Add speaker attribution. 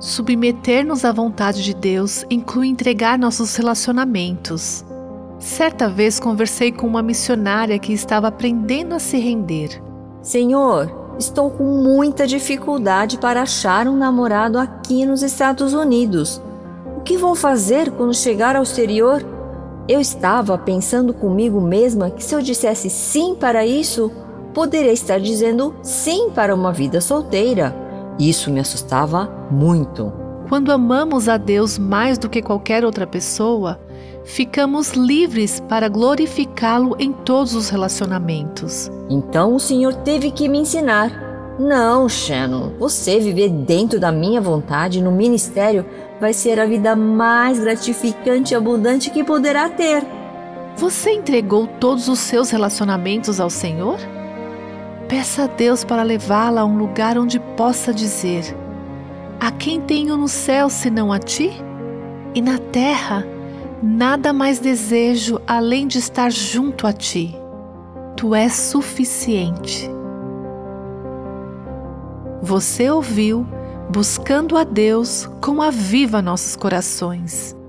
Speaker 1: Submeter-nos à vontade de Deus inclui entregar nossos relacionamentos. Certa vez conversei com uma missionária que estava aprendendo a se render.
Speaker 2: Senhor, estou com muita dificuldade para achar um namorado aqui nos Estados Unidos. O que vou fazer quando chegar ao exterior? Eu estava pensando comigo mesma que se eu dissesse sim para isso, poderia estar dizendo sim para uma vida solteira. Isso me assustava muito.
Speaker 1: Quando amamos a Deus mais do que qualquer outra pessoa, ficamos livres para glorificá-lo em todos os relacionamentos.
Speaker 2: Então o Senhor teve que me ensinar. Não, Shannon, você viver dentro da minha vontade no ministério vai ser a vida mais gratificante e abundante que poderá ter.
Speaker 1: Você entregou todos os seus relacionamentos ao Senhor? Peça a Deus para levá-la a um lugar onde possa dizer: A quem tenho no céu senão a ti? E na terra, nada mais desejo além de estar junto a ti. Tu és suficiente. Você ouviu Buscando a Deus com a viva nossos corações.